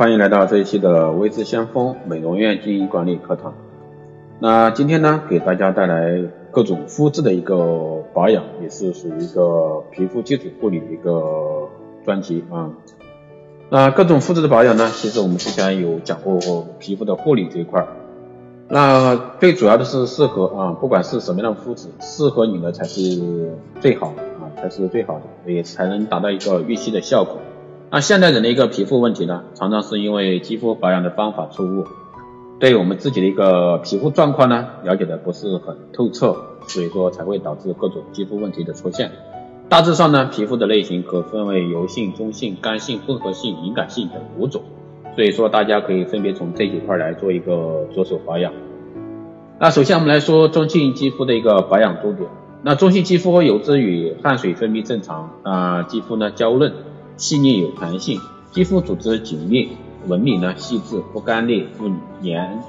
欢迎来到这一期的微知先锋美容院经营管理课堂。那今天呢，给大家带来各种肤质的一个保养，也是属于一个皮肤基础护理的一个专辑啊。那各种肤质的保养呢，其实我们之前有讲过皮肤的护理这一块儿。那最主要的是适合啊，不管是什么样的肤质，适合你的才是最好啊，才是最好的，也才能达到一个预期的效果。那现代人的一个皮肤问题呢，常常是因为肌肤保养的方法错误，对我们自己的一个皮肤状况呢，了解的不是很透彻，所以说才会导致各种肌肤问题的出现。大致上呢，皮肤的类型可分为油性、中性、干性、混合性、敏感性等五种，所以说大家可以分别从这几块来做一个着手保养。那首先我们来说中性肌肤的一个保养重点。那中性肌肤有之于汗水分泌正常，啊，肌肤呢娇嫩、细腻有弹性，肌肤组织紧密、纹理呢细致，不干裂、不黏、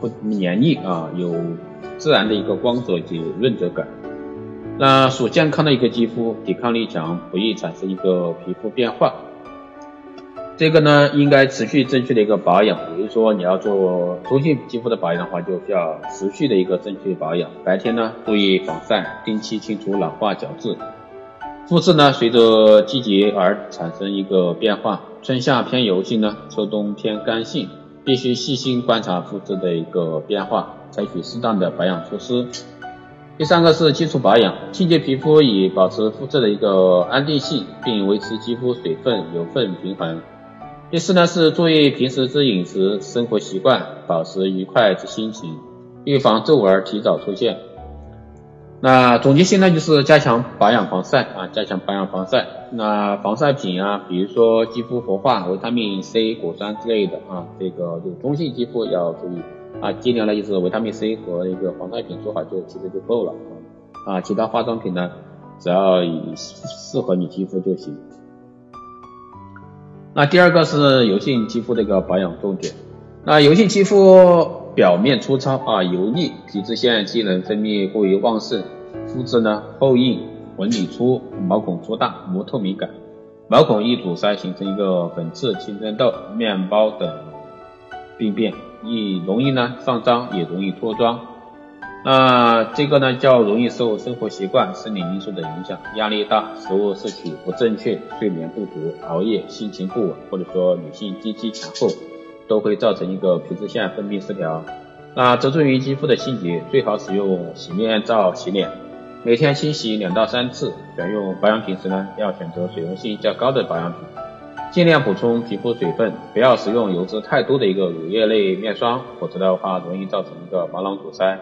不黏腻啊，有自然的一个光泽及润泽感。那属健康的一个肌肤，抵抗力强，不易产生一个皮肤变化。这个呢，应该持续正确的一个保养。比如说，你要做中性肌肤的保养的话，就需要持续的一个正确保养。白天呢，注意防晒，定期清除老化角质。肤质呢，随着季节而产生一个变化，春夏偏油性呢，秋冬偏干性，必须细心观察肤质的一个变化，采取适当的保养措施。第三个是基础保养，清洁皮肤以保持肤质的一个安定性，并维持肌肤水分油分平衡。第四呢是注意平时之饮食生活习惯，保持愉快之心情，预防皱纹提早出现。那总结性呢就是加强保养防晒啊，加强保养防晒。那防晒品啊，比如说肌肤活化、维他命 C、果酸之类的啊，这个就中性肌肤要注意。啊，尽量呢就是维他命 C 和一个防晒品做好就其实就够了啊，其他化妆品呢只要以适合你肌肤就行。那第二个是油性肌肤的一个保养重点，那油性肌肤表面粗糙啊油腻，皮脂腺机能分泌过于旺盛，肤质呢厚硬，纹理粗，毛孔粗大，无透明感，毛孔易堵塞形成一个粉刺、青春痘、面包等病变。易容易呢上妆，也容易脱妆。那这个呢较容易受生活习惯、生理因素的影响，压力大、食物摄取不正确、睡眠不足、熬夜、心情不稳，或者说女性经期前后，都会造成一个皮脂腺分泌失调。那着重于肌肤的清洁，最好使用洗面皂洗脸，每天清洗两到三次。选用保养品时呢，要选择水溶性较高的保养品。尽量补充皮肤水分，不要使用油脂太多的一个乳液类面霜，否则的话容易造成一个毛囊堵塞。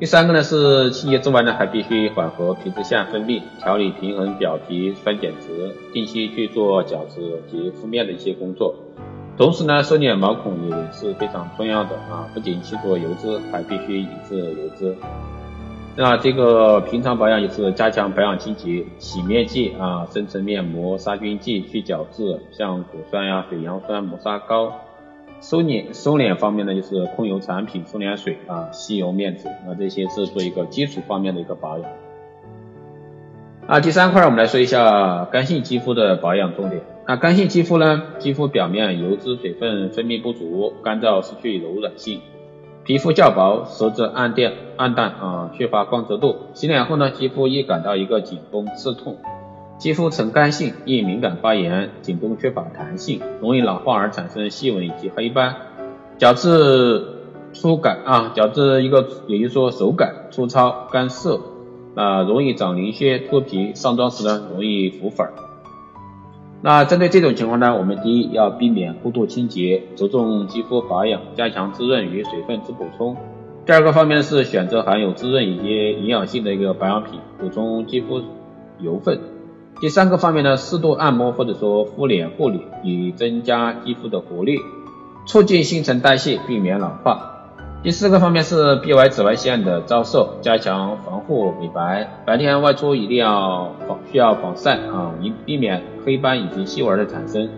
第三个呢是清洁之外呢，还必须缓和皮脂腺分泌，调理平衡表皮酸碱值，定期去做角质及敷面的一些工作。同时呢，收敛毛孔也是非常重要的啊，不仅去除油脂，还必须抑制油脂。那这个平常保养也是加强保养清洁，洗面剂啊、深层面膜、杀菌剂、去角质，像果酸呀、水杨酸、磨砂膏。收敛收敛方面呢，就是控油产品、收敛水啊、吸油面纸，那这些是做一个基础方面的一个保养。啊，第三块我们来说一下干性肌肤的保养重点。那干性肌肤呢，肌肤表面油脂水分分泌不足，干燥失去柔软性。皮肤较薄，色泽暗淡，暗淡啊，缺乏光泽度。洗脸后呢，肌肤易感到一个紧绷、刺痛。肌肤呈干性，易敏感发炎，紧绷缺乏弹性，容易老化而产生细纹以及黑斑。角质粗感啊，角质一个也就是说手感粗糙、干涩啊，容易长鳞屑、脱皮。上妆时呢，容易浮粉。那针对这种情况呢，我们第一要避免过度清洁，着重肌肤保养，加强滋润与水分之补充。第二个方面是选择含有滋润以及营养性的一个保养品，补充肌肤油分。第三个方面呢，适度按摩或者说敷脸护理，以增加肌肤的活力，促进新陈代谢，避免老化。第四个方面是避开紫外线的照射，加强防护美白。白天外出一定要防需要防晒啊，以避免黑斑以及细纹的产生。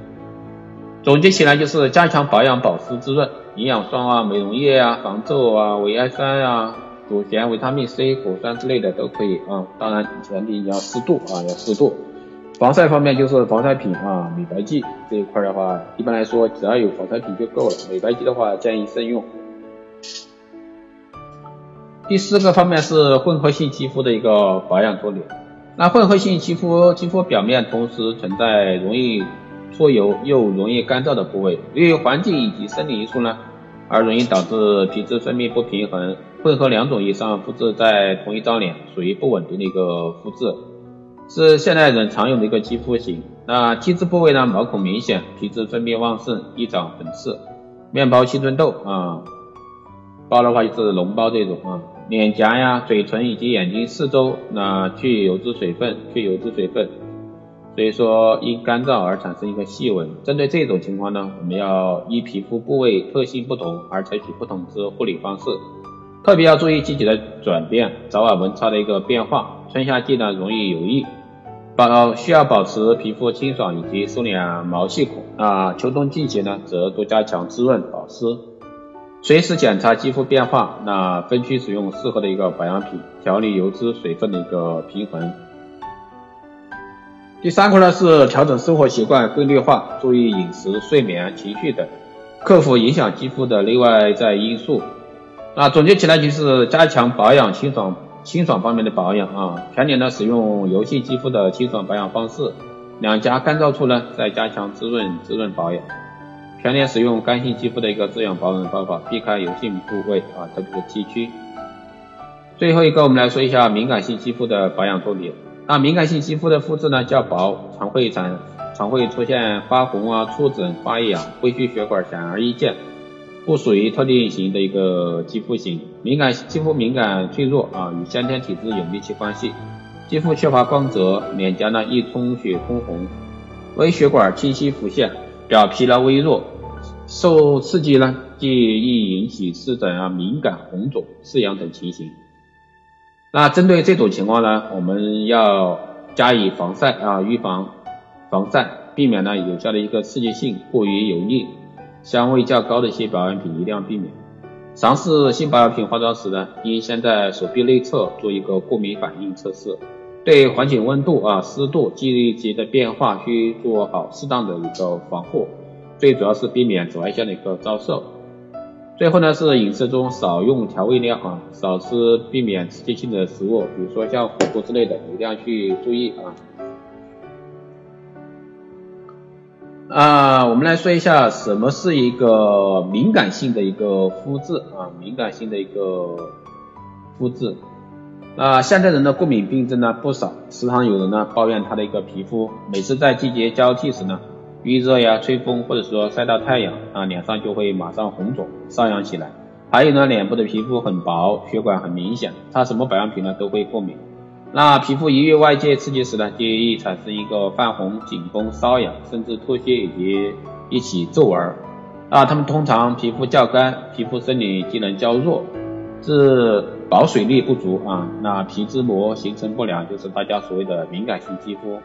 总结起来就是加强保养、保湿、滋润，营养霜啊、美容液啊、防皱啊、维 A 酸啊、乳酸、维他命 C、果酸之类的都可以啊。当然前提你要适度啊，要适度。防晒方面就是防晒品啊，美白剂这一块的话，一般来说只要有防晒品就够了，美白剂的话建议慎用。第四个方面是混合性肌肤的一个保养重点。那混合性肌肤，肌肤表面同时存在容易出油又容易干燥的部位，由于环境以及生理因素呢，而容易导致皮脂分泌不平衡。混合两种以上肤质在同一张脸，属于不稳定的一个肤质，是现代人常用的一个肌肤型。那肌质部位呢，毛孔明显，皮脂分泌旺盛，易长粉刺，面包青春痘啊，包的话就是脓包这种啊。脸颊呀、嘴唇以及眼睛四周，那去油脂水分，去油脂水分，所以说因干燥而产生一个细纹。针对这种情况呢，我们要依皮肤部位特性不同而采取不同之护理方式，特别要注意季节的转变，早晚温差的一个变化。春夏季呢容易有异，保需要保持皮肤清爽以及收敛毛细孔啊。秋冬季节呢则多加强滋润保湿。随时检查肌肤变化，那分区使用适合的一个保养品，调理油脂水分的一个平衡。第三块呢是调整生活习惯规律化，注意饮食、睡眠、情绪等，克服影响肌肤的内外在因素。那总结起来就是加强保养清爽清爽方面的保养啊，全年呢使用油性肌肤的清爽保养方式，两颊干燥处呢再加强滋润滋润保养。全年使用干性肌肤的一个滋养保养方法，避开油性部位啊，特别是 T 区。最后一个，我们来说一下敏感性肌肤的保养重点。那敏感性肌肤的肤质呢较薄，常会产常会出现发红啊、出疹、发痒、灰须血管显而易见，不属于特定型的一个肌肤型。敏感肌肤敏感脆弱啊，与先天体质有密切关系。肌肤缺乏光泽，脸颊呢易充血通红，微血管清晰浮现，表皮呢微弱。受刺激呢，既易引起湿疹啊、敏感、红肿、刺痒等情形。那针对这种情况呢，我们要加以防晒啊，预防防晒，避免呢有效的一个刺激性过于油腻、香味较高的一些保养品一定要避免。尝试新保养品化妆时呢，应先在手臂内侧做一个过敏反应测试，对环境温度啊、湿度、季节的变化需做好适当的一个防护。最主要是避免紫外线的一个照射。最后呢是饮食中少用调味料啊，少吃避免刺激性的食物，比如说像火锅之类的，一定要去注意啊。啊，我们来说一下什么是一个敏感性的一个肤质啊，敏感性的一个肤质。啊，现代人的过敏病症呢不少，时常有人呢抱怨他的一个皮肤，每次在季节交替时呢。遇热呀、吹风或者说晒到太阳啊，脸上就会马上红肿、瘙痒起来。还有呢，脸部的皮肤很薄，血管很明显，擦什么保养品呢都会过敏。那皮肤一遇外界刺激时呢，就易产生一个泛红、紧绷、瘙痒，甚至脱屑以及一起皱纹。啊，他们通常皮肤较干，皮肤生理机能较弱，致保水力不足啊。那皮脂膜形成不良，就是大家所谓的敏感性肌肤。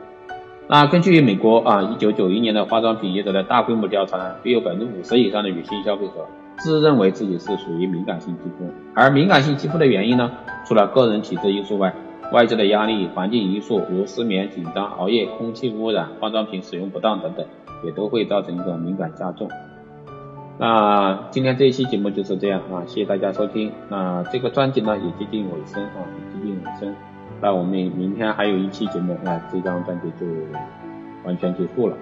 那根据美国啊，一九九一年的化妆品业者的大规模调查，约有百分之五十以上的女性消费者自认为自己是属于敏感性肌肤。而敏感性肌肤的原因呢，除了个人体质因素外，外界的压力、环境因素，如失眠、紧张、熬夜、空气污染、化妆品使用不当等等，也都会造成一个敏感加重。那今天这一期节目就是这样啊，谢谢大家收听。那这个专辑呢也接近尾声啊，也接近尾声。那我们明天还有一期节目，那这张专辑就完全结束了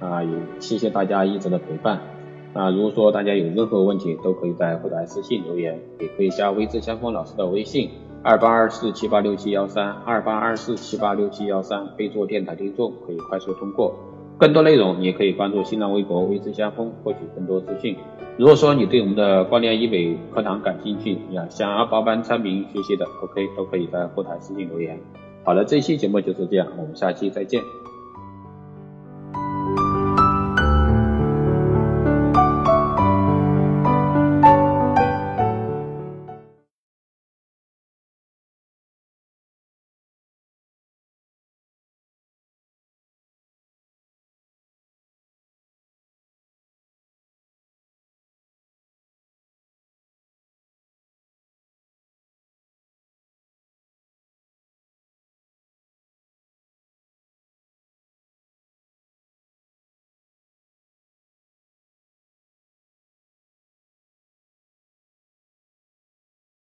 啊！啊，也谢谢大家一直的陪伴。那如果说大家有任何问题，都可以在后台私信留言，也可以加微之相锋老师的微信二八二四七八六七幺三二八二四七八六七幺三，备注电台听众，可以快速通过。更多内容也可以关注新浪微博微知相锋，获取更多资讯。如果说你对我们的光电医美课堂感兴趣呀，想要报班参评学习的，OK，都可以在后台私信留言。好了，这期节目就是这样，我们下期再见。